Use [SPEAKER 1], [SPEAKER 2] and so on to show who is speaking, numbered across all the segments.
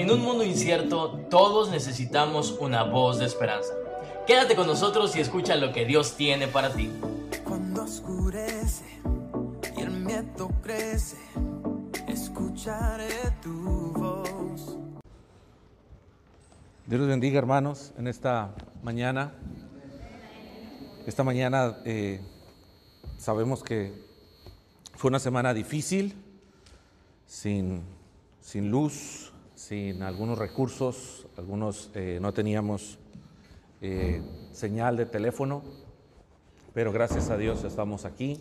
[SPEAKER 1] En un mundo incierto, todos necesitamos una voz de esperanza. Quédate con nosotros y escucha lo que Dios tiene para ti.
[SPEAKER 2] Cuando oscurece y el miedo crece, escucharé tu voz.
[SPEAKER 3] Dios los bendiga, hermanos, en esta mañana. Esta mañana eh, sabemos que fue una semana difícil, sin, sin luz, sin algunos recursos, algunos eh, no teníamos eh, señal de teléfono, pero gracias a Dios estamos aquí.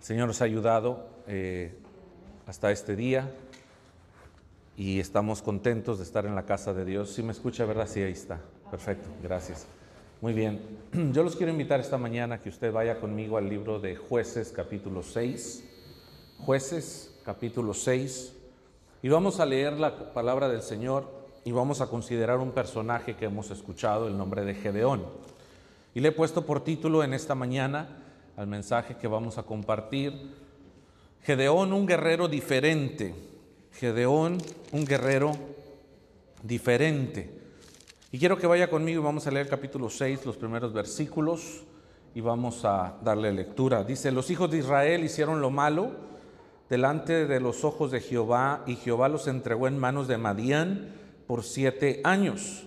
[SPEAKER 3] El Señor nos ha ayudado eh, hasta este día y estamos contentos de estar en la casa de Dios. Si me escucha, ¿verdad? Sí, ahí está. Perfecto, gracias. Muy bien. Yo los quiero invitar esta mañana a que usted vaya conmigo al libro de Jueces capítulo 6. Jueces capítulo 6. Y vamos a leer la palabra del Señor y vamos a considerar un personaje que hemos escuchado, el nombre de Gedeón. Y le he puesto por título en esta mañana al mensaje que vamos a compartir, Gedeón, un guerrero diferente. Gedeón, un guerrero diferente. Y quiero que vaya conmigo y vamos a leer capítulo 6, los primeros versículos, y vamos a darle lectura. Dice, los hijos de Israel hicieron lo malo delante de los ojos de Jehová, y Jehová los entregó en manos de Madián por siete años.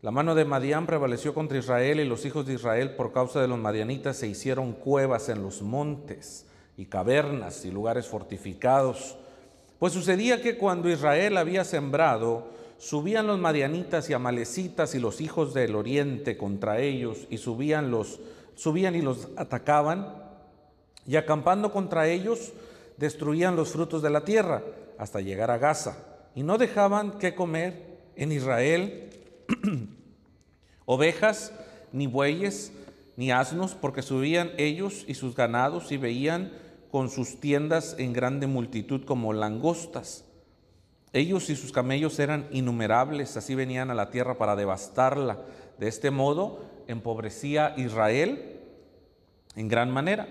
[SPEAKER 3] La mano de Madián prevaleció contra Israel, y los hijos de Israel, por causa de los madianitas, se hicieron cuevas en los montes, y cavernas, y lugares fortificados. Pues sucedía que cuando Israel había sembrado, subían los madianitas y amalecitas y los hijos del oriente contra ellos, y subían los subían y los atacaban, y acampando contra ellos, destruían los frutos de la tierra hasta llegar a Gaza, y no dejaban que comer en Israel ovejas, ni bueyes, ni asnos, porque subían ellos y sus ganados y veían con sus tiendas en grande multitud como langostas. Ellos y sus camellos eran innumerables, así venían a la tierra para devastarla. De este modo empobrecía Israel en gran manera.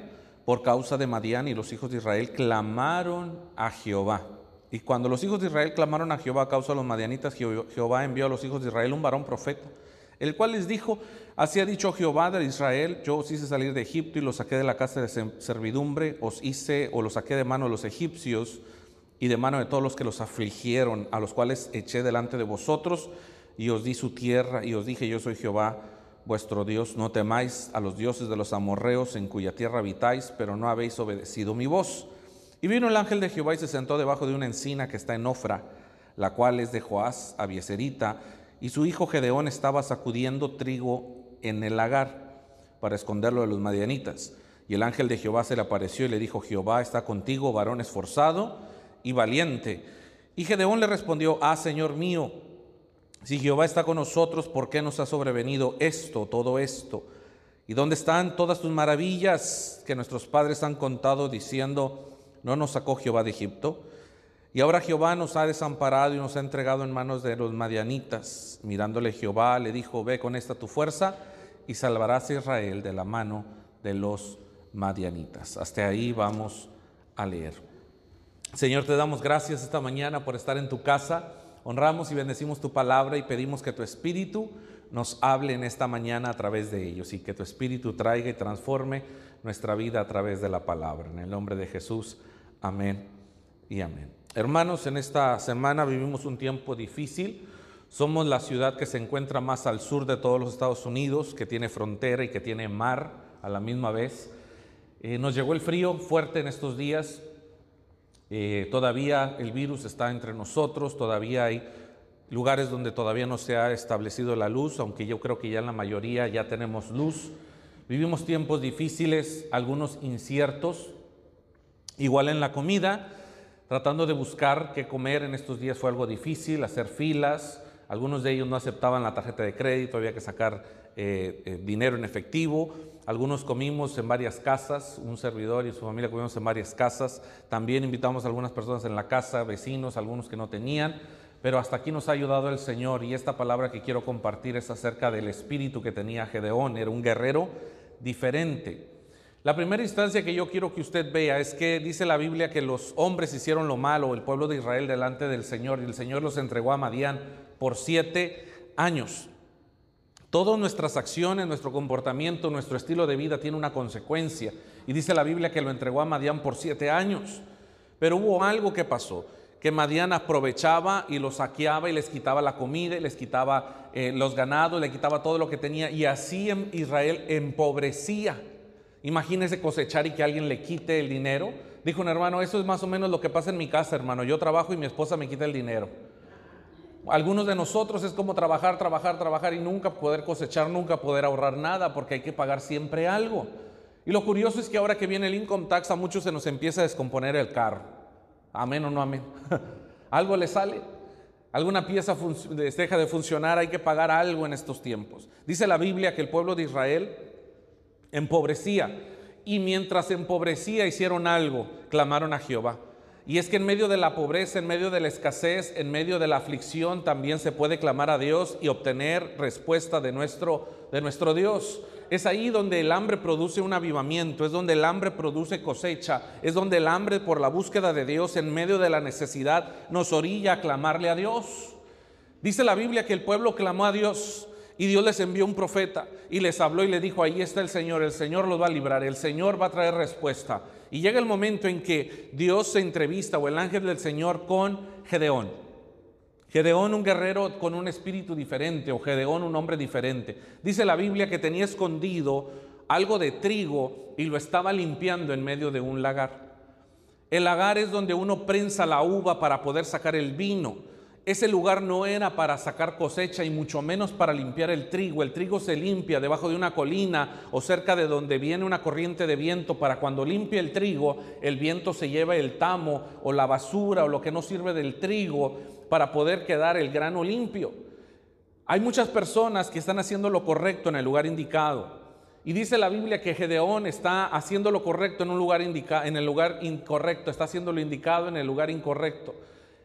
[SPEAKER 3] Por causa de Madián y los hijos de Israel clamaron a Jehová. Y cuando los hijos de Israel clamaron a Jehová a causa de los madianitas, Jehová envió a los hijos de Israel un varón profeta, el cual les dijo, así ha dicho Jehová de Israel, yo os hice salir de Egipto y los saqué de la casa de servidumbre, os hice o los saqué de mano de los egipcios y de mano de todos los que los afligieron, a los cuales eché delante de vosotros y os di su tierra y os dije, yo soy Jehová vuestro Dios, no temáis a los dioses de los amorreos en cuya tierra habitáis, pero no habéis obedecido mi voz. Y vino el ángel de Jehová y se sentó debajo de una encina que está en Ofra, la cual es de Joás, Abieserita, y su hijo Gedeón estaba sacudiendo trigo en el lagar para esconderlo de los madianitas. Y el ángel de Jehová se le apareció y le dijo, Jehová está contigo, varón esforzado y valiente. Y Gedeón le respondió, ah, Señor mío, si Jehová está con nosotros, ¿por qué nos ha sobrevenido esto, todo esto? ¿Y dónde están todas tus maravillas que nuestros padres han contado diciendo, no nos sacó Jehová de Egipto? Y ahora Jehová nos ha desamparado y nos ha entregado en manos de los madianitas. Mirándole Jehová le dijo, ve con esta tu fuerza y salvarás a Israel de la mano de los madianitas. Hasta ahí vamos a leer. Señor, te damos gracias esta mañana por estar en tu casa. Honramos y bendecimos tu palabra y pedimos que tu espíritu nos hable en esta mañana a través de ellos y que tu espíritu traiga y transforme nuestra vida a través de la palabra. En el nombre de Jesús, amén y amén. Hermanos, en esta semana vivimos un tiempo difícil. Somos la ciudad que se encuentra más al sur de todos los Estados Unidos, que tiene frontera y que tiene mar a la misma vez. Eh, nos llegó el frío fuerte en estos días. Eh, todavía el virus está entre nosotros, todavía hay lugares donde todavía no se ha establecido la luz, aunque yo creo que ya en la mayoría ya tenemos luz. Vivimos tiempos difíciles, algunos inciertos, igual en la comida, tratando de buscar qué comer en estos días fue algo difícil, hacer filas, algunos de ellos no aceptaban la tarjeta de crédito, había que sacar eh, eh, dinero en efectivo. Algunos comimos en varias casas, un servidor y su familia comimos en varias casas. También invitamos a algunas personas en la casa, vecinos, algunos que no tenían. Pero hasta aquí nos ha ayudado el Señor y esta palabra que quiero compartir es acerca del espíritu que tenía Gedeón. Era un guerrero diferente. La primera instancia que yo quiero que usted vea es que dice la Biblia que los hombres hicieron lo malo, el pueblo de Israel delante del Señor, y el Señor los entregó a Madián por siete años. Todas nuestras acciones, nuestro comportamiento, nuestro estilo de vida tiene una consecuencia. Y dice la Biblia que lo entregó a Madián por siete años. Pero hubo algo que pasó, que Madián aprovechaba y los saqueaba y les quitaba la comida y les quitaba eh, los ganados, le quitaba todo lo que tenía. Y así Israel empobrecía. Imagínese cosechar y que alguien le quite el dinero. Dijo un hermano, eso es más o menos lo que pasa en mi casa, hermano. Yo trabajo y mi esposa me quita el dinero. Algunos de nosotros es como trabajar, trabajar, trabajar y nunca poder cosechar, nunca poder ahorrar nada porque hay que pagar siempre algo. Y lo curioso es que ahora que viene el income tax a muchos se nos empieza a descomponer el carro. Amén o no amén. algo le sale. Alguna pieza deja de funcionar, hay que pagar algo en estos tiempos. Dice la Biblia que el pueblo de Israel empobrecía. Y mientras empobrecía hicieron algo, clamaron a Jehová. Y es que en medio de la pobreza, en medio de la escasez, en medio de la aflicción, también se puede clamar a Dios y obtener respuesta de nuestro, de nuestro Dios. Es ahí donde el hambre produce un avivamiento, es donde el hambre produce cosecha, es donde el hambre por la búsqueda de Dios en medio de la necesidad nos orilla a clamarle a Dios. Dice la Biblia que el pueblo clamó a Dios y Dios les envió un profeta y les habló y le dijo, ahí está el Señor, el Señor los va a librar, el Señor va a traer respuesta. Y llega el momento en que Dios se entrevista o el ángel del Señor con Gedeón. Gedeón un guerrero con un espíritu diferente o Gedeón un hombre diferente. Dice la Biblia que tenía escondido algo de trigo y lo estaba limpiando en medio de un lagar. El lagar es donde uno prensa la uva para poder sacar el vino. Ese lugar no era para sacar cosecha y mucho menos para limpiar el trigo. El trigo se limpia debajo de una colina o cerca de donde viene una corriente de viento para cuando limpia el trigo, el viento se lleva el tamo o la basura o lo que no sirve del trigo para poder quedar el grano limpio. Hay muchas personas que están haciendo lo correcto en el lugar indicado. Y dice la Biblia que Gedeón está haciendo lo correcto en un lugar en el lugar incorrecto, está haciendo lo indicado en el lugar incorrecto.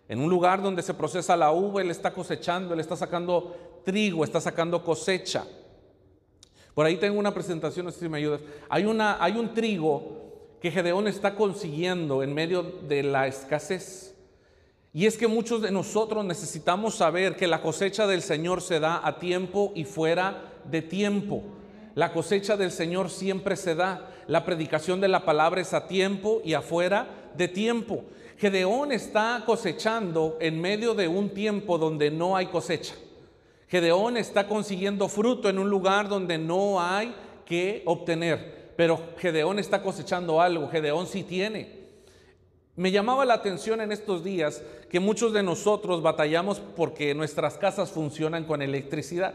[SPEAKER 3] En un lugar donde se procesa la uva, él está cosechando, él está sacando trigo, está sacando cosecha. Por ahí tengo una presentación, no sé si me ayudas. Hay, una, hay un trigo que Gedeón está consiguiendo en medio de la escasez. Y es que muchos de nosotros necesitamos saber que la cosecha del Señor se da a tiempo y fuera de tiempo. La cosecha del Señor siempre se da. La predicación de la palabra es a tiempo y afuera de tiempo. Gedeón está cosechando en medio de un tiempo donde no hay cosecha. Gedeón está consiguiendo fruto en un lugar donde no hay que obtener. Pero Gedeón está cosechando algo, Gedeón sí tiene. Me llamaba la atención en estos días que muchos de nosotros batallamos porque nuestras casas funcionan con electricidad,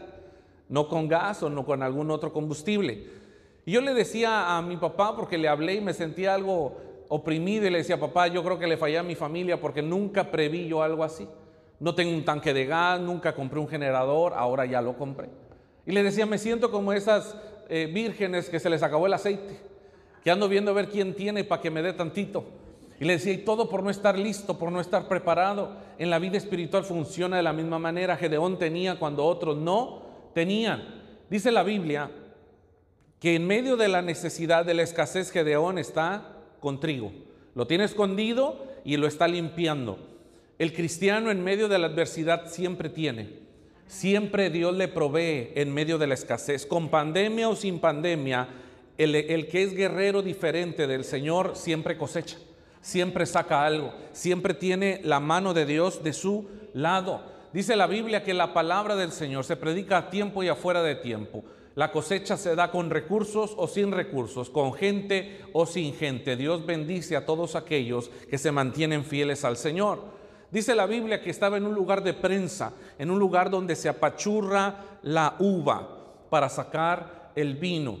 [SPEAKER 3] no con gas o no con algún otro combustible. Y yo le decía a mi papá, porque le hablé y me sentía algo oprimido y le decía, papá, yo creo que le fallé a mi familia porque nunca preví yo algo así. No tengo un tanque de gas, nunca compré un generador, ahora ya lo compré. Y le decía, me siento como esas eh, vírgenes que se les acabó el aceite, que ando viendo a ver quién tiene para que me dé tantito. Y le decía, y todo por no estar listo, por no estar preparado. En la vida espiritual funciona de la misma manera. Gedeón tenía cuando otros no tenían. Dice la Biblia que en medio de la necesidad, de la escasez, Gedeón está con trigo. Lo tiene escondido y lo está limpiando. El cristiano en medio de la adversidad siempre tiene. Siempre Dios le provee en medio de la escasez. Con pandemia o sin pandemia, el, el que es guerrero diferente del Señor siempre cosecha. Siempre saca algo. Siempre tiene la mano de Dios de su lado. Dice la Biblia que la palabra del Señor se predica a tiempo y afuera de tiempo. La cosecha se da con recursos o sin recursos, con gente o sin gente. Dios bendice a todos aquellos que se mantienen fieles al Señor. Dice la Biblia que estaba en un lugar de prensa, en un lugar donde se apachurra la uva para sacar el vino.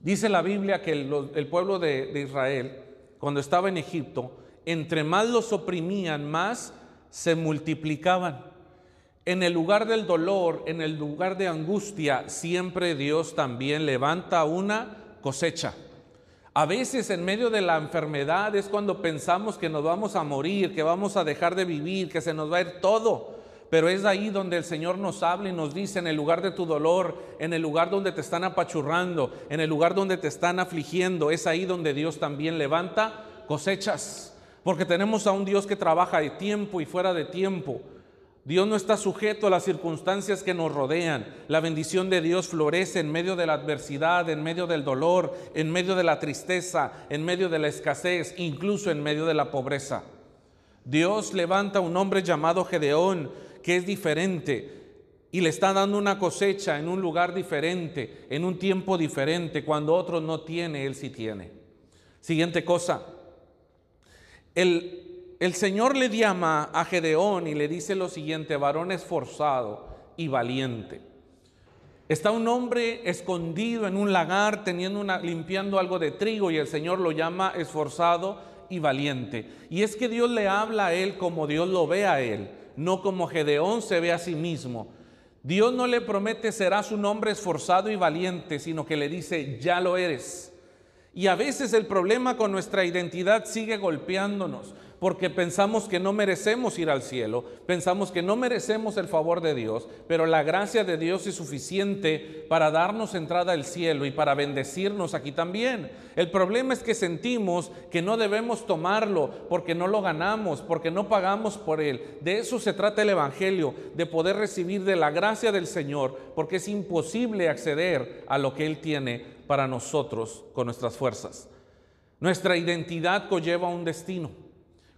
[SPEAKER 3] Dice la Biblia que el, pueblo de, de Israel, cuando estaba en Egipto, entre más los oprimían, más se multiplicaban. En el lugar del dolor, en el lugar de angustia, siempre Dios también levanta una cosecha. A veces en medio de la enfermedad es cuando pensamos que nos vamos a morir, que vamos a dejar de vivir, que se nos va a ir todo. pero es ahí donde el Señor nos habla y nos dice, en el lugar de tu dolor, en el lugar donde te están apachurrando, en el lugar donde te están afligiendo, es ahí donde Dios también levanta cosechas. Porque tenemos a un Dios que trabaja de tiempo y fuera de tiempo. Dios no está sujeto a las circunstancias que nos rodean. La bendición de Dios florece en medio de la adversidad, en medio del dolor, en medio de la tristeza, en medio de la escasez, incluso en medio de la pobreza. Dios levanta un hombre llamado Gedeón que es diferente y le está dando una cosecha en un lugar diferente, en un tiempo diferente, cuando otro no tiene, él sí tiene. Siguiente cosa. El el Señor le llama a Gedeón y le dice lo siguiente, varón esforzado y valiente. Está un hombre escondido en un lagar limpiando algo de trigo y el Señor lo llama esforzado y valiente. Y es que Dios le habla a él como Dios lo ve a él, no como Gedeón se ve a sí mismo. Dios no le promete serás un hombre esforzado y valiente, sino que le dice ya lo eres. Y a veces el problema con nuestra identidad sigue golpeándonos porque pensamos que no merecemos ir al cielo, pensamos que no merecemos el favor de Dios, pero la gracia de Dios es suficiente para darnos entrada al cielo y para bendecirnos aquí también. El problema es que sentimos que no debemos tomarlo porque no lo ganamos, porque no pagamos por él. De eso se trata el Evangelio, de poder recibir de la gracia del Señor, porque es imposible acceder a lo que Él tiene para nosotros con nuestras fuerzas. Nuestra identidad conlleva un destino.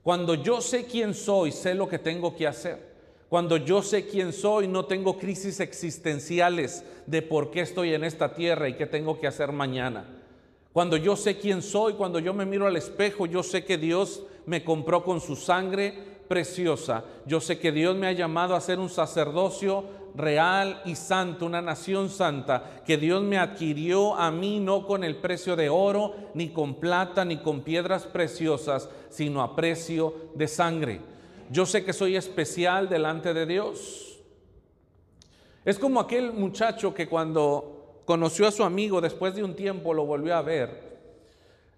[SPEAKER 3] Cuando yo sé quién soy, sé lo que tengo que hacer. Cuando yo sé quién soy, no tengo crisis existenciales de por qué estoy en esta tierra y qué tengo que hacer mañana. Cuando yo sé quién soy, cuando yo me miro al espejo, yo sé que Dios me compró con su sangre preciosa. Yo sé que Dios me ha llamado a ser un sacerdocio real y santo, una nación santa, que Dios me adquirió a mí no con el precio de oro, ni con plata, ni con piedras preciosas, sino a precio de sangre. Yo sé que soy especial delante de Dios. Es como aquel muchacho que cuando conoció a su amigo, después de un tiempo lo volvió a ver.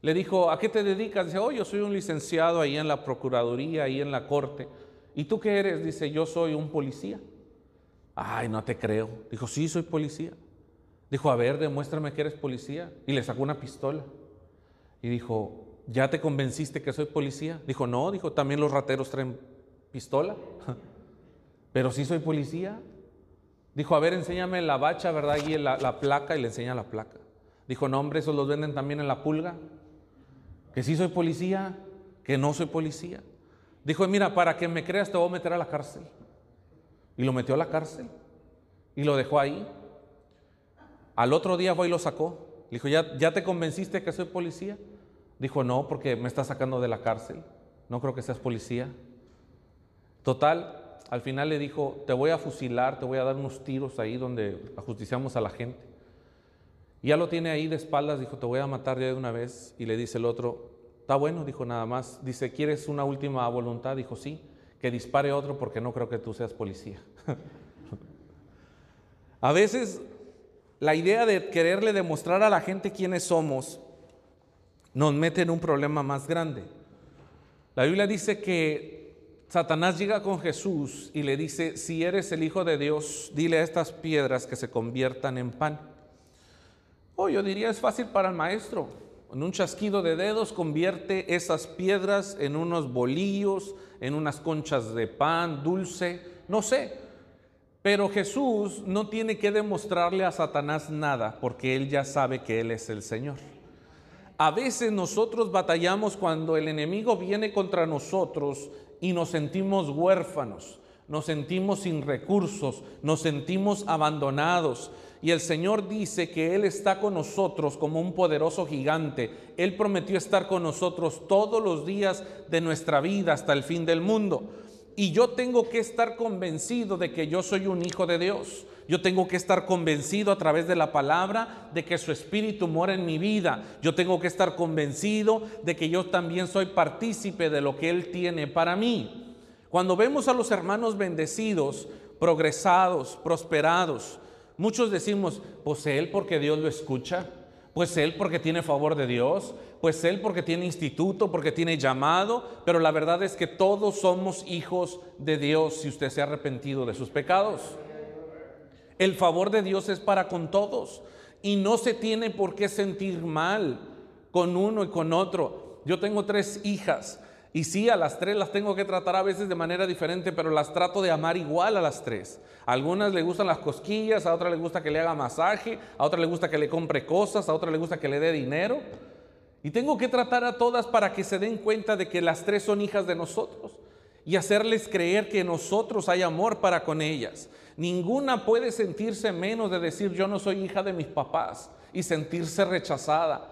[SPEAKER 3] Le dijo, ¿a qué te dedicas? Dice, oh, yo soy un licenciado ahí en la Procuraduría, ahí en la Corte. ¿Y tú qué eres? Dice, yo soy un policía. Ay, no te creo. Dijo, sí, soy policía. Dijo, a ver, demuéstrame que eres policía. Y le sacó una pistola. Y dijo, ¿ya te convenciste que soy policía? Dijo, no, dijo, también los rateros traen pistola. Pero sí soy policía. Dijo, a ver, enséñame la bacha, ¿verdad? Y la, la placa y le enseña la placa. Dijo, no, hombre, esos los venden también en la pulga. Que sí soy policía, que no soy policía. Dijo, mira, para que me creas te voy a meter a la cárcel. Y lo metió a la cárcel. Y lo dejó ahí. Al otro día fue y lo sacó. Le dijo, ¿Ya, ¿ya te convenciste que soy policía? Dijo, no, porque me está sacando de la cárcel. No creo que seas policía. Total, al final le dijo, te voy a fusilar, te voy a dar unos tiros ahí donde ajusticiamos a la gente. Y ya lo tiene ahí de espaldas, dijo, te voy a matar ya de una vez. Y le dice el otro, está bueno, dijo nada más. Dice, ¿quieres una última voluntad? Dijo, sí que dispare otro porque no creo que tú seas policía. a veces la idea de quererle demostrar a la gente quiénes somos nos mete en un problema más grande. La Biblia dice que Satanás llega con Jesús y le dice, si eres el Hijo de Dios, dile a estas piedras que se conviertan en pan. Oh, yo diría es fácil para el maestro. En un chasquido de dedos convierte esas piedras en unos bolillos, en unas conchas de pan dulce, no sé. Pero Jesús no tiene que demostrarle a Satanás nada porque él ya sabe que él es el Señor. A veces nosotros batallamos cuando el enemigo viene contra nosotros y nos sentimos huérfanos, nos sentimos sin recursos, nos sentimos abandonados. Y el Señor dice que Él está con nosotros como un poderoso gigante. Él prometió estar con nosotros todos los días de nuestra vida hasta el fin del mundo. Y yo tengo que estar convencido de que yo soy un hijo de Dios. Yo tengo que estar convencido a través de la palabra de que su espíritu mora en mi vida. Yo tengo que estar convencido de que yo también soy partícipe de lo que Él tiene para mí. Cuando vemos a los hermanos bendecidos, progresados, prosperados, Muchos decimos, pues él porque Dios lo escucha, Pues él porque tiene favor de Dios, pues él porque tiene instituto, porque tiene llamado, pero la verdad es que todos somos hijos de Dios si usted se ha arrepentido de sus pecados. El favor de Dios es para con todos y no se tiene por qué sentir mal con uno y con otro. Yo tengo tres hijas y sí, a las tres las tengo que tratar a veces de manera diferente, pero las trato de amar igual a las tres. A algunas le gustan las cosquillas, a otras le gusta que le haga masaje, a otras le gusta que le compre cosas, a otras le gusta que le dé dinero. Y tengo que tratar a todas para que se den cuenta de que las tres son hijas de nosotros y hacerles creer que nosotros hay amor para con ellas. Ninguna puede sentirse menos de decir yo no soy hija de mis papás y sentirse rechazada.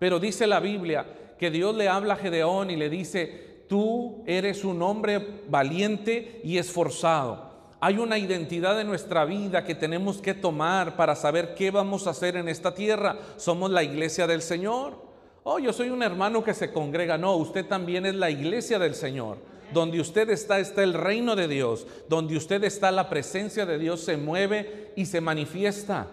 [SPEAKER 3] Pero dice la Biblia que Dios le habla a Gedeón y le dice, tú eres un hombre valiente y esforzado. Hay una identidad en nuestra vida que tenemos que tomar para saber qué vamos a hacer en esta tierra. Somos la iglesia del Señor. Oh, yo soy un hermano que se congrega. No, usted también es la iglesia del Señor. Donde usted está, está el reino de Dios. Donde usted está, la presencia de Dios se mueve y se manifiesta.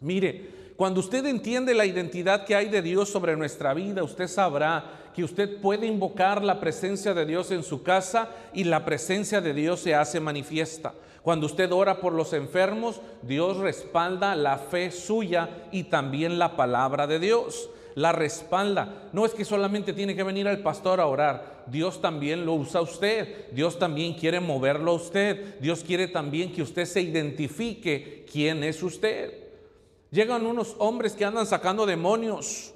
[SPEAKER 3] Mire, cuando usted entiende la identidad que hay de Dios sobre nuestra vida, usted sabrá que usted puede invocar la presencia de Dios en su casa y la presencia de Dios se hace manifiesta. Cuando usted ora por los enfermos, Dios respalda la fe suya y también la palabra de Dios. La respalda. No es que solamente tiene que venir al pastor a orar. Dios también lo usa a usted. Dios también quiere moverlo a usted. Dios quiere también que usted se identifique quién es usted. Llegan unos hombres que andan sacando demonios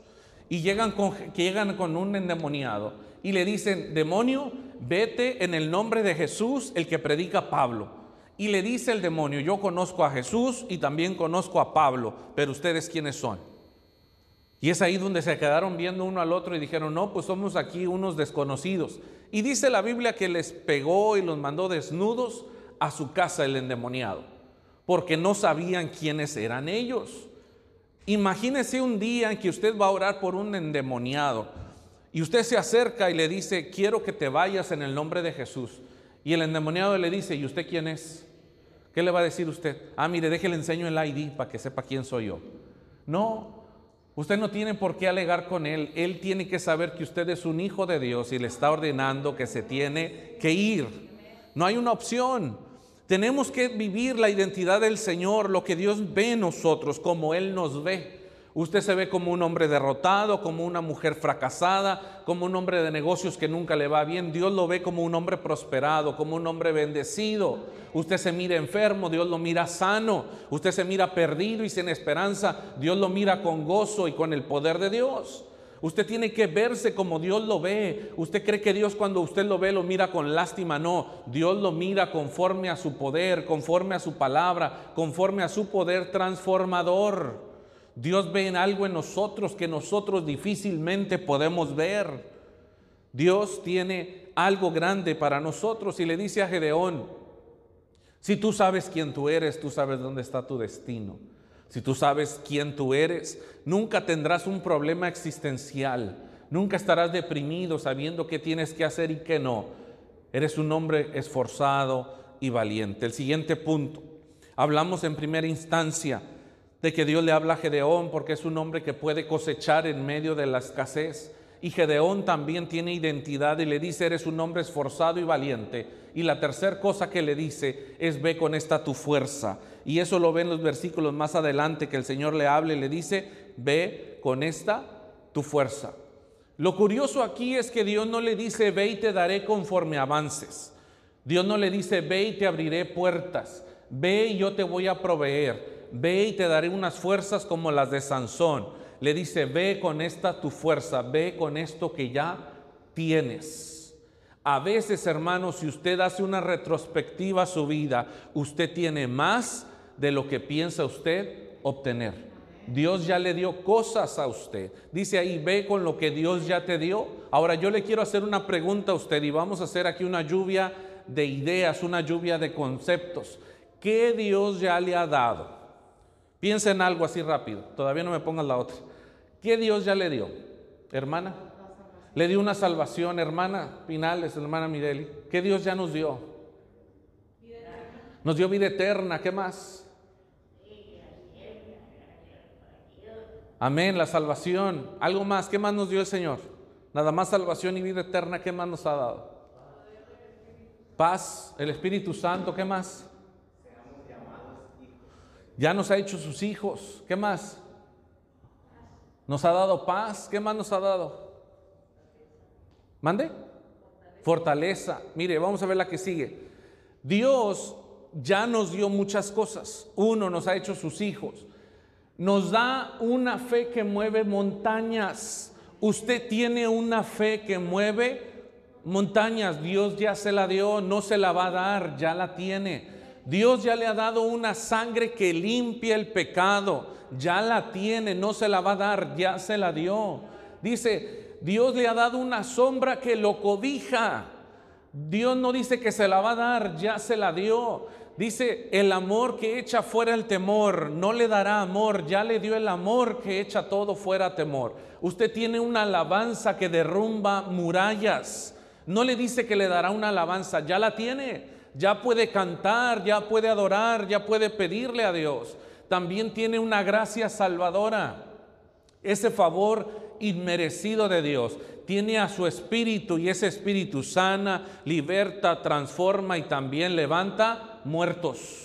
[SPEAKER 3] y llegan con, que llegan con un endemoniado y le dicen, demonio, vete en el nombre de Jesús, el que predica Pablo. Y le dice el demonio, yo conozco a Jesús y también conozco a Pablo, pero ustedes quiénes son. Y es ahí donde se quedaron viendo uno al otro y dijeron, no, pues somos aquí unos desconocidos. Y dice la Biblia que les pegó y los mandó desnudos a su casa el endemoniado porque no sabían quiénes eran ellos. Imagínese un día en que usted va a orar por un endemoniado y usted se acerca y le dice, quiero que te vayas en el nombre de Jesús. Y el endemoniado le dice, ¿y usted quién es? ¿Qué le va a decir usted? Ah, mire, déjele enseño el ID para que sepa quién soy yo. No, usted no tiene por qué alegar con él. Él tiene que saber que usted es un hijo de Dios y le está ordenando que se tiene que ir. No hay una opción. Tenemos que vivir la identidad del Señor, lo que Dios ve en nosotros, como Él nos ve. Usted se ve como un hombre derrotado, como una mujer fracasada, como un hombre de negocios que nunca le va bien. Dios lo ve como un hombre prosperado, como un hombre bendecido. Usted se mira enfermo, Dios lo mira sano. Usted se mira perdido y sin esperanza, Dios lo mira con gozo y con el poder de Dios. Usted tiene que verse como Dios lo ve. Usted cree que Dios cuando usted lo ve lo mira con lástima. No, Dios lo mira conforme a su poder, conforme a su palabra, conforme a su poder transformador. Dios ve en algo en nosotros que nosotros difícilmente podemos ver. Dios tiene algo grande para nosotros y le dice a Gedeón, si tú sabes quién tú eres, tú sabes dónde está tu destino. Si tú sabes quién tú eres, nunca tendrás un problema existencial. Nunca estarás deprimido sabiendo qué tienes que hacer y qué no. Eres un hombre esforzado y valiente. El siguiente punto. Hablamos en primera instancia de que Dios le habla a Gedeón porque es un hombre que puede cosechar en medio de la escasez. Y Gedeón también tiene identidad y le dice, eres un hombre esforzado y valiente. Y la tercera cosa que le dice es, ve con esta tu fuerza. Y eso lo ve en los versículos más adelante que el Señor le hable y le dice, ve con esta tu fuerza. Lo curioso aquí es que Dios no le dice, ve y te daré conforme avances. Dios no le dice, ve y te abriré puertas. Ve y yo te voy a proveer. Ve y te daré unas fuerzas como las de Sansón le dice, ve con esta tu fuerza, ve con esto que ya tienes. A veces, hermanos, si usted hace una retrospectiva a su vida, usted tiene más de lo que piensa usted obtener. Dios ya le dio cosas a usted. Dice ahí, ve con lo que Dios ya te dio. Ahora yo le quiero hacer una pregunta a usted y vamos a hacer aquí una lluvia de ideas, una lluvia de conceptos. ¿Qué Dios ya le ha dado? Piensa en algo así rápido. Todavía no me pongas la otra. ¿Qué Dios ya le dio? Hermana. Le dio una salvación, hermana Pinales, hermana Mireli. ¿Qué Dios ya nos dio? Nos dio vida eterna. ¿Qué más? Amén, la salvación. Algo más, ¿qué más nos dio el Señor? Nada más salvación y vida eterna, ¿qué más nos ha dado? Paz, el Espíritu Santo, ¿qué más? Ya nos ha hecho sus hijos, ¿qué más? Nos ha dado paz, ¿qué más nos ha dado? ¿Mande? Fortaleza. Mire, vamos a ver la que sigue. Dios ya nos dio muchas cosas. Uno, nos ha hecho sus hijos. Nos da una fe que mueve montañas. Usted tiene una fe que mueve montañas. Dios ya se la dio, no se la va a dar, ya la tiene. Dios ya le ha dado una sangre que limpia el pecado. Ya la tiene, no se la va a dar, ya se la dio. Dice, Dios le ha dado una sombra que lo cobija. Dios no dice que se la va a dar, ya se la dio. Dice, el amor que echa fuera el temor, no le dará amor, ya le dio el amor que echa todo fuera temor. Usted tiene una alabanza que derrumba murallas. No le dice que le dará una alabanza, ya la tiene. Ya puede cantar, ya puede adorar, ya puede pedirle a Dios. También tiene una gracia salvadora. Ese favor inmerecido de Dios. Tiene a su espíritu y ese espíritu sana, liberta, transforma y también levanta muertos.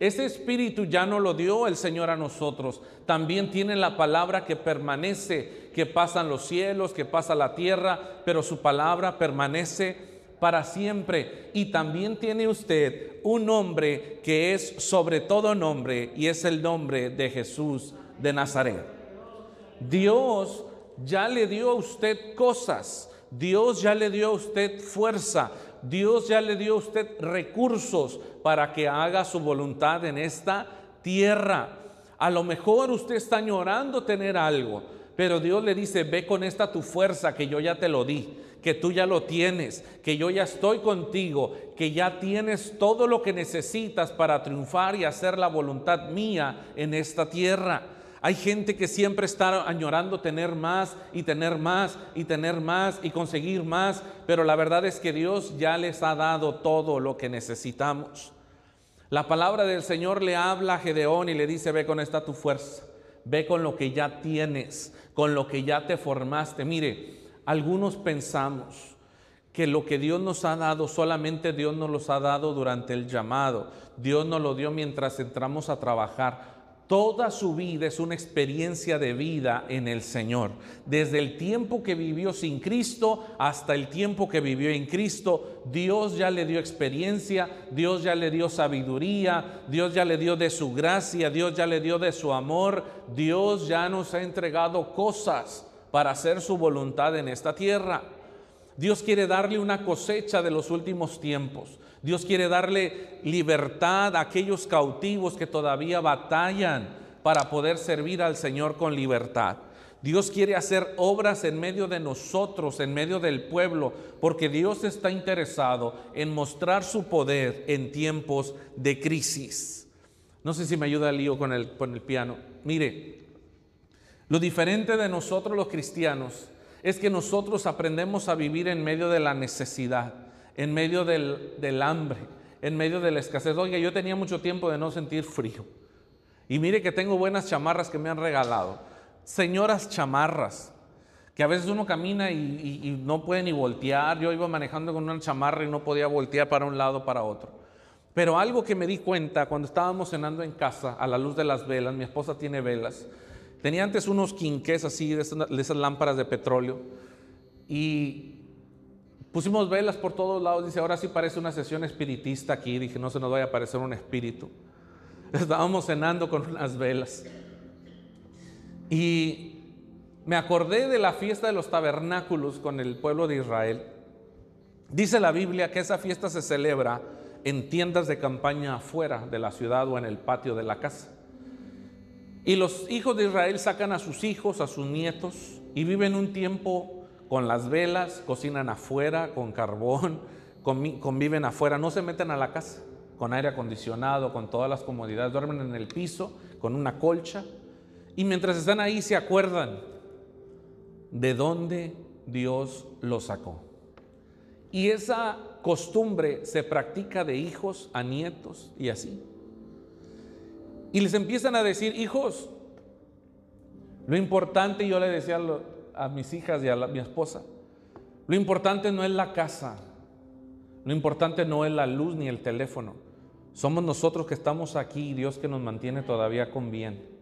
[SPEAKER 3] Ese espíritu ya no lo dio el Señor a nosotros. También tiene la palabra que permanece, que pasan los cielos, que pasa la tierra, pero su palabra permanece para siempre. Y también tiene usted un nombre que es sobre todo nombre y es el nombre de Jesús de Nazaret. Dios ya le dio a usted cosas. Dios ya le dio a usted fuerza. Dios ya le dio a usted recursos para que haga su voluntad en esta tierra. A lo mejor usted está añorando tener algo, pero Dios le dice, ve con esta tu fuerza que yo ya te lo di, que tú ya lo tienes, que yo ya estoy contigo, que ya tienes todo lo que necesitas para triunfar y hacer la voluntad mía en esta tierra. Hay gente que siempre está añorando tener más y tener más y tener más y conseguir más, pero la verdad es que Dios ya les ha dado todo lo que necesitamos. La palabra del Señor le habla a Gedeón y le dice, ve con esta tu fuerza, ve con lo que ya tienes, con lo que ya te formaste. Mire, algunos pensamos que lo que Dios nos ha dado, solamente Dios nos los ha dado durante el llamado. Dios nos lo dio mientras entramos a trabajar. Toda su vida es una experiencia de vida en el Señor. Desde el tiempo que vivió sin Cristo hasta el tiempo que vivió en Cristo, Dios ya le dio experiencia, Dios ya le dio sabiduría, Dios ya le dio de su gracia, Dios ya le dio de su amor, Dios ya nos ha entregado cosas para hacer su voluntad en esta tierra. Dios quiere darle una cosecha de los últimos tiempos. Dios quiere darle libertad a aquellos cautivos que todavía batallan para poder servir al Señor con libertad. Dios quiere hacer obras en medio de nosotros, en medio del pueblo, porque Dios está interesado en mostrar su poder en tiempos de crisis. No sé si me ayuda el lío con el, con el piano. Mire, lo diferente de nosotros los cristianos es que nosotros aprendemos a vivir en medio de la necesidad en medio del, hambre, en medio de la escasez. Oiga, yo tenía mucho tiempo de no sentir frío. Y mire que tengo buenas chamarras que me han regalado. Señoras chamarras, que a veces uno camina y, no puede ni voltear. Yo iba manejando con una chamarra y no podía voltear para un lado para otro. Pero algo que me di cuenta cuando estábamos cenando en casa a la luz de las velas, mi esposa tiene velas, tenía antes unos quinqués así de esas lámparas de petróleo y Pusimos velas por todos lados. Dice, ahora sí parece una sesión espiritista aquí. Dije, no se nos vaya a parecer un espíritu. Estábamos cenando con unas velas. Y me acordé de la fiesta de los tabernáculos con el pueblo de Israel. Dice la Biblia que esa fiesta se celebra en tiendas de campaña afuera de la ciudad o en el patio de la casa. Y los hijos de Israel sacan a sus hijos, a sus nietos, y viven un tiempo con las velas, cocinan afuera con carbón, conviven afuera, no se meten a la casa con aire acondicionado, con todas las comodidades, duermen en el piso con una colcha y mientras están ahí se acuerdan de dónde Dios los sacó. Y esa costumbre se practica de hijos a nietos y así. Y les empiezan a decir, hijos, Lo importante, yo le decía a, mis hijas y a mi esposa, lo importante no es la casa, lo importante no es la luz ni el teléfono. Somos nosotros que estamos aquí y Dios que nos mantiene todavía con bien.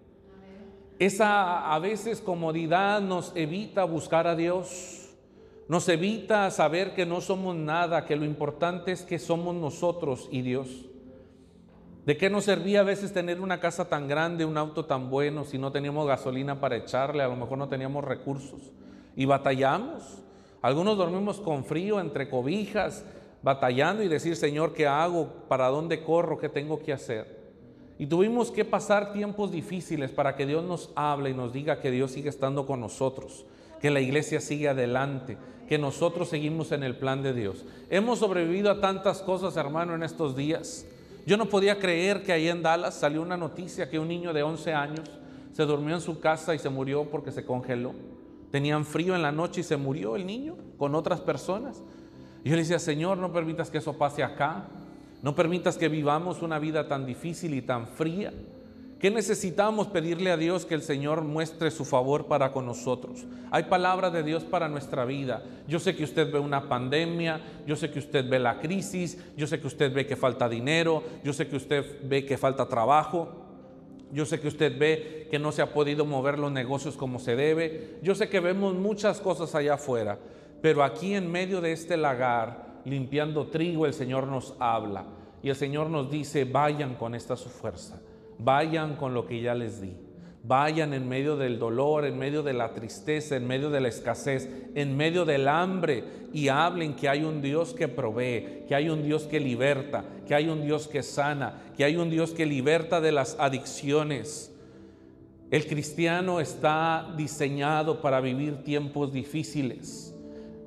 [SPEAKER 3] Esa a veces comodidad nos evita buscar a Dios, nos evita saber que no somos nada, que lo importante es que somos nosotros y Dios. ¿De qué nos servía a veces tener una casa tan grande, un auto tan bueno, si no teníamos gasolina para echarle, a lo mejor no teníamos recursos? Y batallamos. Algunos dormimos con frío, entre cobijas, batallando y decir, Señor, ¿qué hago? ¿Para dónde corro? ¿Qué tengo que hacer? Y tuvimos que pasar tiempos difíciles para que Dios nos hable y nos diga que Dios sigue estando con nosotros, que la iglesia sigue adelante, que nosotros seguimos en el plan de Dios. Hemos sobrevivido a tantas cosas, hermano, en estos días. Yo no podía creer que ahí en Dallas salió una noticia que un niño de 11 años se durmió en su casa y se murió porque se congeló. Tenían frío en la noche y se murió el niño con otras personas. Y yo le decía, Señor, no permitas que eso pase acá. No permitas que vivamos una vida tan difícil y tan fría. ¿Qué necesitamos pedirle a Dios que el Señor muestre su favor para con nosotros? Hay palabra de Dios para nuestra vida. Yo sé que usted ve una pandemia, yo sé que usted ve la crisis, yo sé que usted ve que falta dinero, yo sé que usted ve que falta trabajo, yo sé que usted ve que no se ha podido mover los negocios como se debe, yo sé que vemos muchas cosas allá afuera, pero aquí en medio de este lagar, limpiando trigo, el Señor nos habla y el Señor nos dice, vayan con esta su fuerza Vayan con lo que ya les di. Vayan en medio del dolor, en medio de la tristeza, en medio de la escasez, en medio del hambre y hablen que hay un Dios que provee, que hay un Dios que liberta, que hay un Dios que sana, que hay un Dios que liberta de las adicciones. El cristiano está diseñado para vivir tiempos difíciles.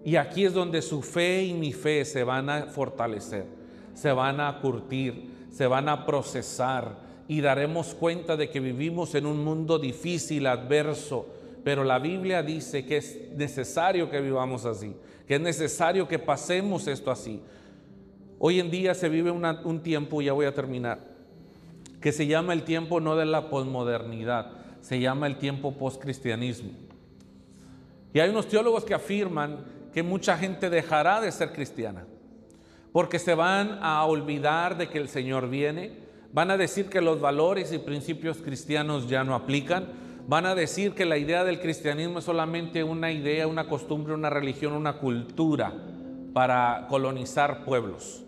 [SPEAKER 3] Y aquí es donde su fe y mi fe se van a fortalecer, se van a curtir, se van a procesar y daremos cuenta de que vivimos en un mundo difícil, adverso, pero la Biblia dice que es necesario que vivamos así, que es necesario que pasemos esto así. Hoy en día se vive un tiempo, ya voy a terminar, que se llama el tiempo no de la posmodernidad, se llama el tiempo postcristianismo. Y hay unos teólogos que afirman que mucha gente dejará de ser cristiana, porque se van a olvidar de que el Señor viene, Van a decir que los valores y principios cristianos ya no aplican. Van a decir que la idea del cristianismo es solamente una idea, una costumbre, una religión, una cultura para colonizar pueblos.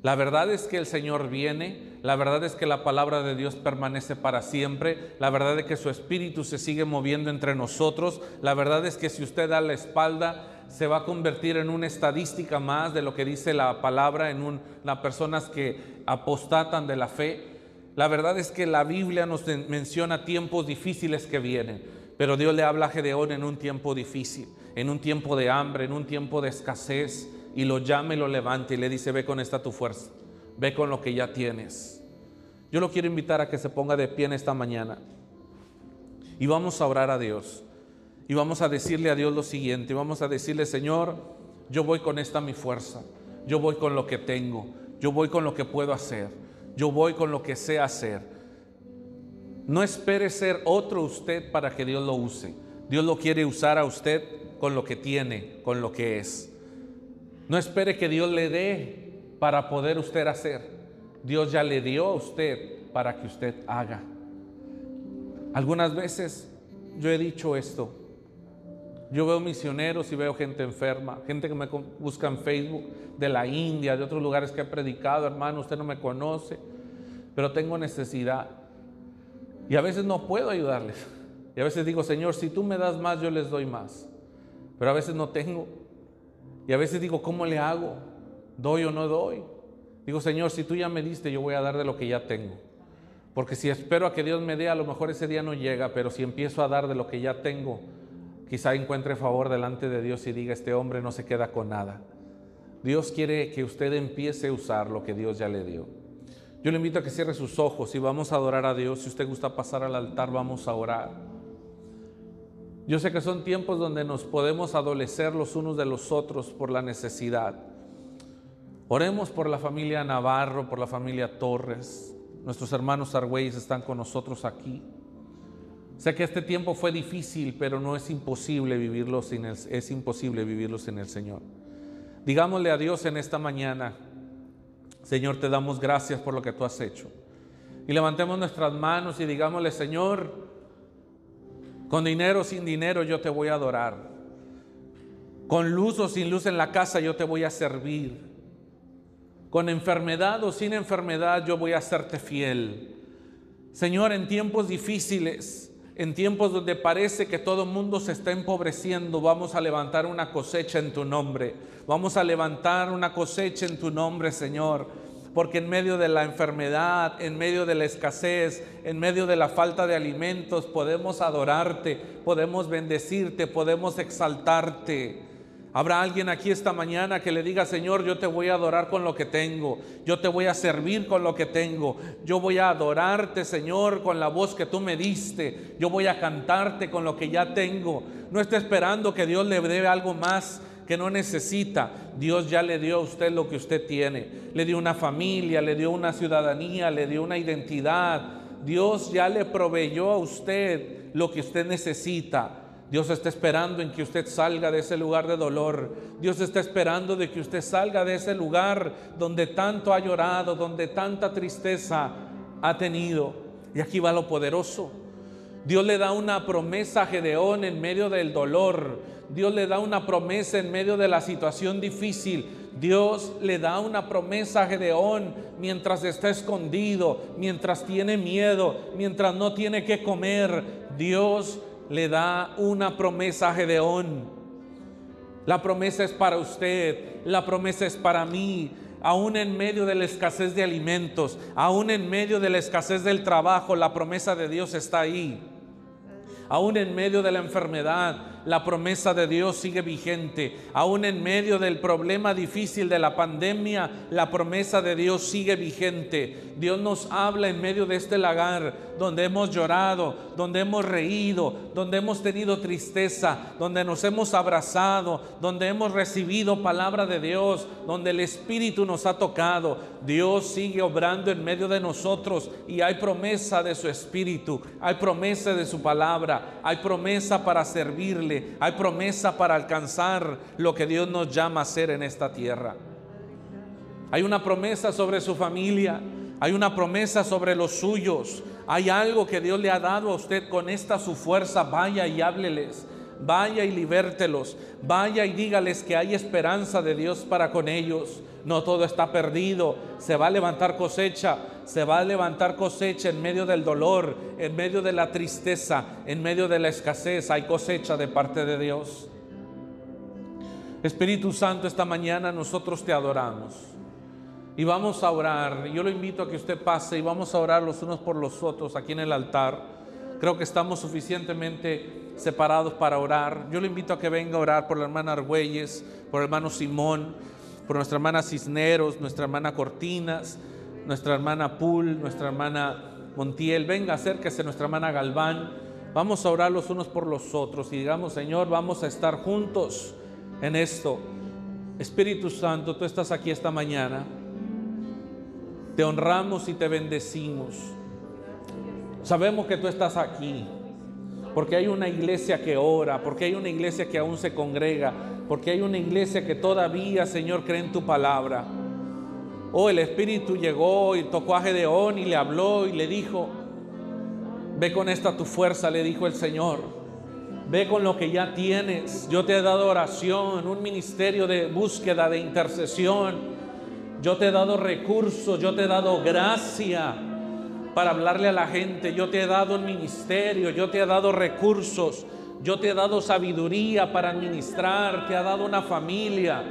[SPEAKER 3] La verdad es que el Señor viene, la verdad es que la palabra de Dios permanece para siempre, la verdad es que su espíritu se sigue moviendo entre nosotros, la verdad es que si usted da la espalda, se va a convertir en una estadística más de lo que dice la palabra, en una personas que apostatan de la fe. La verdad es que la Biblia nos menciona tiempos difíciles que vienen, pero Dios le habla a Gedeón en un tiempo difícil, en un tiempo de hambre, en un tiempo de escasez, y lo llama y lo levanta y le dice, ve con esta tu fuerza, ve con lo que ya tienes. Yo lo quiero invitar a que se ponga de pie en esta mañana y vamos a orar a Dios. Y vamos a decirle a Dios lo siguiente, vamos a decirle, Señor, yo voy con esta mi fuerza, yo voy con lo que tengo, yo voy con lo que puedo hacer, yo voy con lo que sé hacer. No espere ser otro usted para que Dios lo use. Dios lo quiere usar a usted con lo que tiene, con lo que es. No espere que Dios le dé para poder usted hacer. Dios ya le dio a usted para que usted haga. Algunas veces yo he dicho esto, yo veo misioneros y veo gente enferma, gente que me busca en Facebook de la India, de otros lugares que he predicado, hermano, usted no me conoce, pero tengo necesidad. Y a veces no puedo ayudarles. Y a veces digo, Señor, si tú me das más, yo les doy más. Pero a veces no tengo. Y a veces digo, ¿cómo le hago? ¿Doy o no doy? Digo, Señor, si tú ya me diste, yo voy a dar de lo que ya tengo. Porque si espero a que Dios me dé, a lo mejor ese día no llega, pero si empiezo a dar de lo que ya tengo, quizá encuentre favor delante de Dios y diga, este hombre no se queda con nada. Dios quiere que usted empiece a usar lo que Dios ya le dio. Yo le invito a que cierre sus ojos y vamos a adorar a Dios. Si usted gusta pasar al altar, vamos a orar. Yo sé que son tiempos donde nos podemos adolecer los unos de los otros por la necesidad. Oremos por la familia Navarro, por la familia Torres. Nuestros hermanos Argüelles están con nosotros aquí. Sé que este tiempo fue difícil, pero no es imposible vivirlo sin el, es imposible vivirlo sin el Señor. Digámosle a Dios en esta mañana, Señor, te damos gracias por lo que tú has hecho. Y levantemos nuestras manos y digámosle, Señor, con dinero o sin dinero yo te voy a adorar. Con luz o sin luz en la casa yo te voy a servir. Con enfermedad o sin enfermedad yo voy a serte fiel. Señor, en tiempos difíciles, en tiempos donde parece que todo el mundo se está empobreciendo, vamos a levantar una cosecha en tu nombre. Vamos a levantar una cosecha en tu nombre, Señor. Porque en medio de la enfermedad, en medio de la escasez, en medio de la falta de alimentos, podemos adorarte, podemos bendecirte, podemos exaltarte. Habrá alguien aquí esta mañana que le diga, Señor, yo te voy a adorar con lo que tengo, yo te voy a servir con lo que tengo, yo voy a adorarte, Señor, con la voz que tú me diste, yo voy a cantarte con lo que ya tengo. No esté esperando que Dios le dé algo más que no necesita. Dios ya le dio a usted lo que usted tiene. Le dio una familia, le dio una ciudadanía, le dio una identidad. Dios ya le proveyó a usted lo que usted necesita. Dios está esperando en que usted salga de ese lugar de dolor. Dios está esperando de que usted salga de ese lugar donde tanto ha llorado, donde tanta tristeza ha tenido. Y aquí va lo poderoso. Dios le da una promesa a Gedeón en medio del dolor. Dios le da una promesa en medio de la situación difícil. Dios le da una promesa a Gedeón mientras está escondido, mientras tiene miedo, mientras no tiene que comer. Dios le da una promesa a Gedeón. La promesa es para usted, la promesa es para mí. Aún en medio de la escasez de alimentos, aún en medio de la escasez del trabajo, la promesa de Dios está ahí. Aún en medio de la enfermedad, la promesa de Dios sigue vigente. Aún en medio del problema difícil de la pandemia, la promesa de Dios sigue vigente. Dios nos habla en medio de este lagar donde hemos llorado, donde hemos reído, donde hemos tenido tristeza, donde nos hemos abrazado, donde hemos recibido palabra de Dios, donde el Espíritu nos ha tocado. Dios sigue obrando en medio de nosotros y hay promesa de su Espíritu, hay promesa de su palabra, hay promesa para servirle hay promesa para alcanzar lo que Dios nos llama a hacer en esta tierra. Hay una promesa sobre su familia, hay una promesa sobre los suyos, hay algo que Dios le ha dado a usted con esta su fuerza, vaya y hábleles. Vaya y libértelos. Vaya y dígales que hay esperanza de Dios para con ellos. No todo está perdido. Se va a levantar cosecha. Se va a levantar cosecha en medio del dolor, en medio de la tristeza, en medio de la escasez. Hay cosecha de parte de Dios. Espíritu Santo, esta mañana nosotros te adoramos. Y vamos a orar. Yo lo invito a que usted pase y vamos a orar los unos por los otros aquí en el altar. Creo que estamos suficientemente separados para orar. Yo le invito a que venga a orar por la hermana Argüelles, por el hermano Simón, por nuestra hermana Cisneros, nuestra hermana Cortinas, nuestra hermana Pul, nuestra hermana Montiel. Venga, acérquese nuestra hermana Galván. Vamos a orar los unos por los otros y digamos, Señor, vamos a estar juntos en esto. Espíritu Santo, tú estás aquí esta mañana. Te honramos y te bendecimos. Sabemos que tú estás aquí, porque hay una iglesia que ora, porque hay una iglesia que aún se congrega, porque hay una iglesia que todavía, Señor, cree en tu palabra. Oh, el Espíritu llegó y tocó a Gedeón y le habló y le dijo, ve con esta tu fuerza, le dijo el Señor. Ve con lo que ya tienes. Yo te he dado oración, un ministerio de búsqueda, de intercesión. Yo te he dado recursos, yo te he dado gracia para hablarle a la gente. Yo te he dado un ministerio, yo te he dado recursos, yo te he dado sabiduría para administrar, te he dado una familia.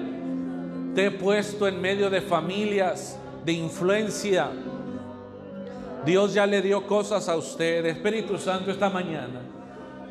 [SPEAKER 3] He puesto en medio de familias de influencia. Dios ya le dio cosas a usted, Espíritu Santo, esta mañana.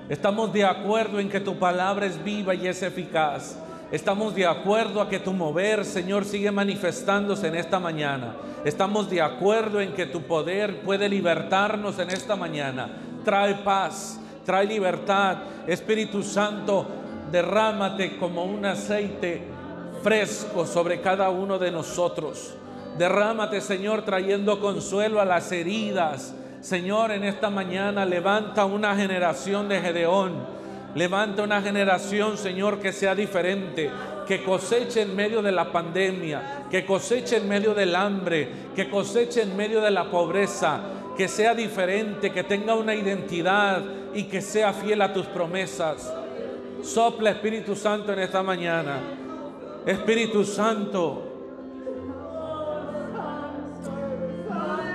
[SPEAKER 3] Estamos de acuerdo en que tu palabra es viva y es eficaz. Estamos de acuerdo a que tu mover, Señor, sigue manifestándose en esta mañana. Estamos de acuerdo en que tu poder puede libertarnos en esta mañana. Trae paz, trae libertad. Espíritu Santo, derrámate como un aceite fresco sobre cada uno de nosotros. Derrámate, Señor, trayendo consuelo a las heridas, Señor, en esta mañana levanta una generación de Gedeón. Levanta una generación, Señor, que sea diferente, que coseche en medio de la pandemia, que coseche en medio del hambre, que coseche en medio de la pobreza, que sea diferente, que tenga una identidad y que sea fiel a tus promesas. Sopla Espíritu Santo en esta mañana. Espíritu Santo,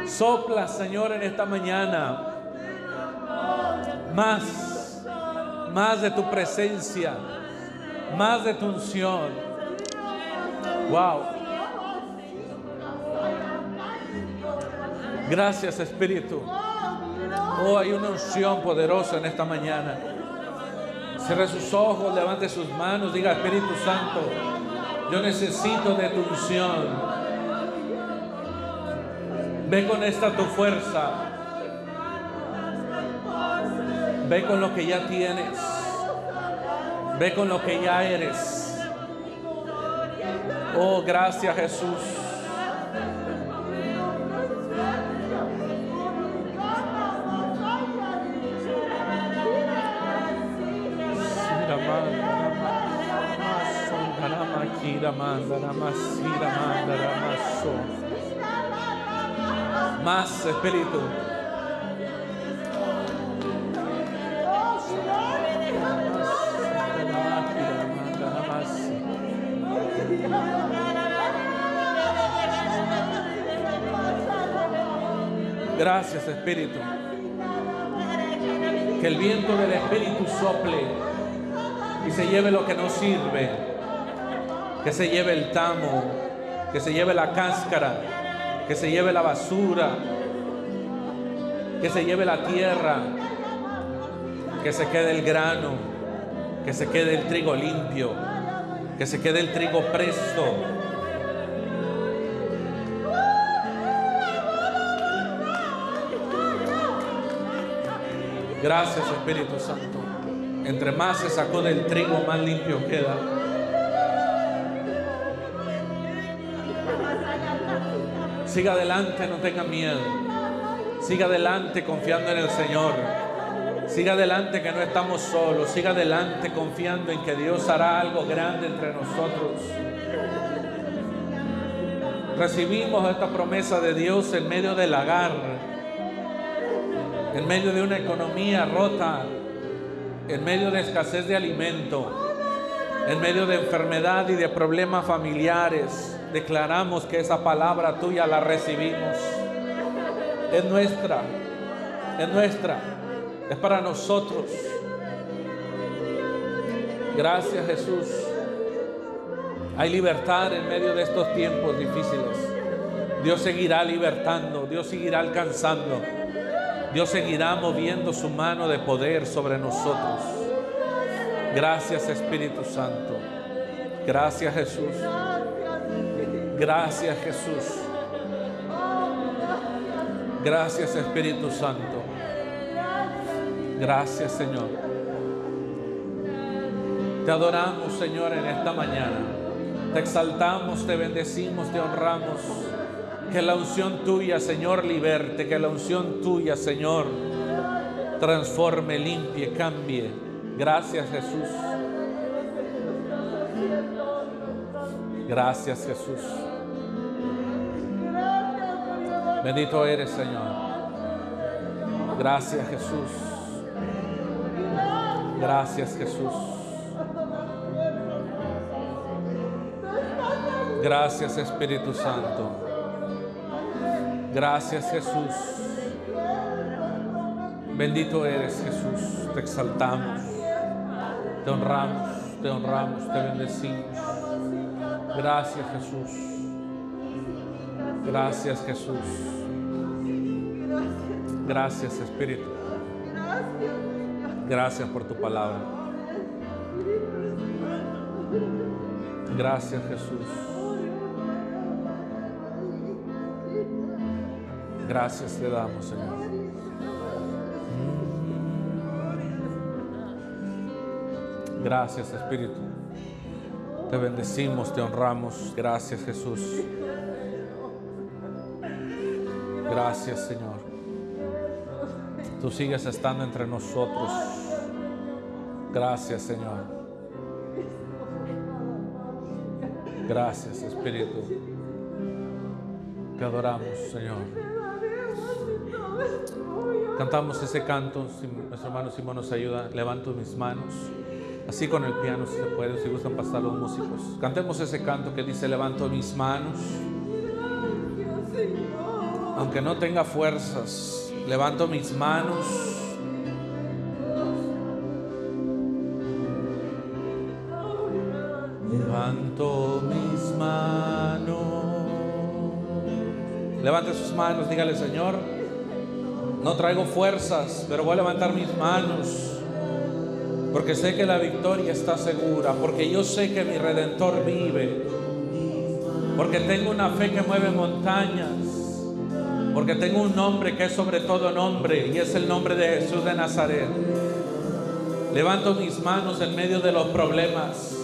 [SPEAKER 3] Sopla, Señor, en esta mañana. Más, más de tu presencia, más de tu unción. Wow. Gracias, Espíritu. Oh, hay una unción poderosa en esta mañana. Cierre sus ojos, levante sus manos, diga Espíritu Santo, yo necesito de tu unción. Ve con esta tu fuerza. Ve con lo que ya tienes. Ve con lo que ya eres. Oh, gracias Jesús. Más Espíritu. Gracias Espíritu. Que el viento del Espíritu sople y se lleve lo que no sirve. Que se lleve el tamo, que se lleve la cáscara, que se lleve la basura, que se lleve la tierra, que se quede el grano, que se quede el trigo limpio, que se quede el trigo presto. Gracias Espíritu Santo. Entre más se sacó del trigo, más limpio queda. Siga adelante, no tenga miedo. Siga adelante confiando en el Señor. Siga adelante que no estamos solos. Siga adelante confiando en que Dios hará algo grande entre nosotros. Recibimos esta promesa de Dios en medio del lagar, en medio de una economía rota, en medio de escasez de alimento, en medio de enfermedad y de problemas familiares. Declaramos que esa palabra tuya la recibimos. Es nuestra, es nuestra, es para nosotros. Gracias Jesús. Hay libertad en medio de estos tiempos difíciles. Dios seguirá libertando, Dios seguirá alcanzando. Dios seguirá moviendo su mano de poder sobre nosotros. Gracias Espíritu Santo. Gracias Jesús. Gracias Jesús. Gracias Espíritu Santo. Gracias Señor. Te adoramos Señor en esta mañana. Te exaltamos, te bendecimos, te honramos. Que la unción tuya, Señor, liberte. Que la unción tuya, Señor, transforme, limpie, cambie. Gracias, Jesús. Gracias, Jesús. Bendito eres, Señor. Gracias, Jesús. Gracias, Jesús. Gracias, Espíritu Santo. Gracias Jesús. Bendito eres Jesús. Te exaltamos. Te honramos. Te honramos. Te bendecimos. Gracias Jesús. Gracias Jesús. Gracias Espíritu. Gracias por tu palabra. Gracias Jesús. Gracias te damos, Señor. Gracias, Espíritu. Te bendecimos, te honramos. Gracias, Jesús. Gracias, Señor. Tú sigues estando entre nosotros. Gracias, Señor. Gracias, Espíritu. Te adoramos, Señor. Cantamos ese canto. Si nuestro hermano Simón nos ayuda, levanto mis manos. Así con el piano, si se puede, si gustan pasar los músicos. Cantemos ese canto que dice: Levanto mis manos. Aunque no tenga fuerzas, levanto mis manos. Levanto mis manos. Levante sus manos, dígale, Señor, no traigo fuerzas, pero voy a levantar mis manos. Porque sé que la victoria está segura, porque yo sé que mi redentor vive, porque tengo una fe que mueve montañas, porque tengo un nombre que es sobre todo nombre y es el nombre de Jesús de Nazaret. Levanto mis manos en medio de los problemas,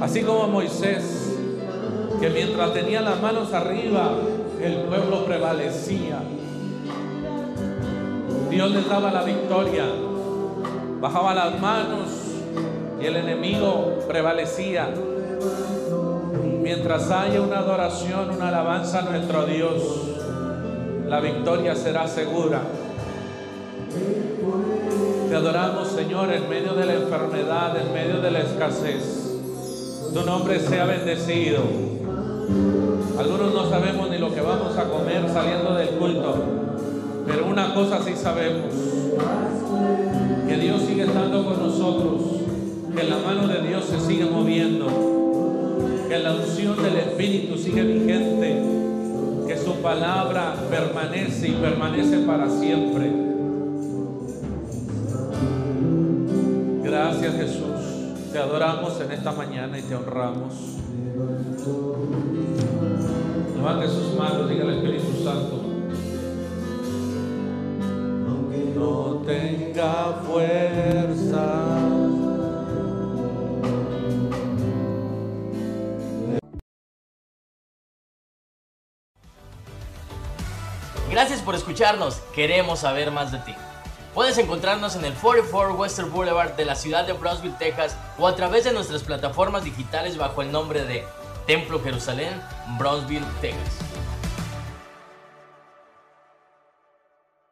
[SPEAKER 3] así como Moisés, que mientras tenía las manos arriba, el pueblo prevalecía. Dios les daba la victoria bajaba las manos y el enemigo prevalecía. Mientras haya una adoración, una alabanza a nuestro Dios, la victoria será segura. Te adoramos, Señor, en medio de la enfermedad, en medio de la escasez. Tu nombre sea bendecido. Algunos no sabemos ni lo que vamos a comer saliendo del culto, pero una cosa sí sabemos que Dios sigue estando con nosotros, que la mano de Dios se sigue moviendo, que la unción del Espíritu sigue vigente, que su palabra permanece y permanece para siempre. Gracias Jesús, te adoramos en esta mañana y te honramos. Levante sus manos, diga al Espíritu Santo. no tenga fuerza.
[SPEAKER 1] Por escucharnos, queremos saber más de ti. Puedes encontrarnos en el 44 Western Boulevard de la ciudad de Brownsville, Texas, o a través de nuestras plataformas digitales bajo el nombre de Templo Jerusalén, Brownsville, Texas.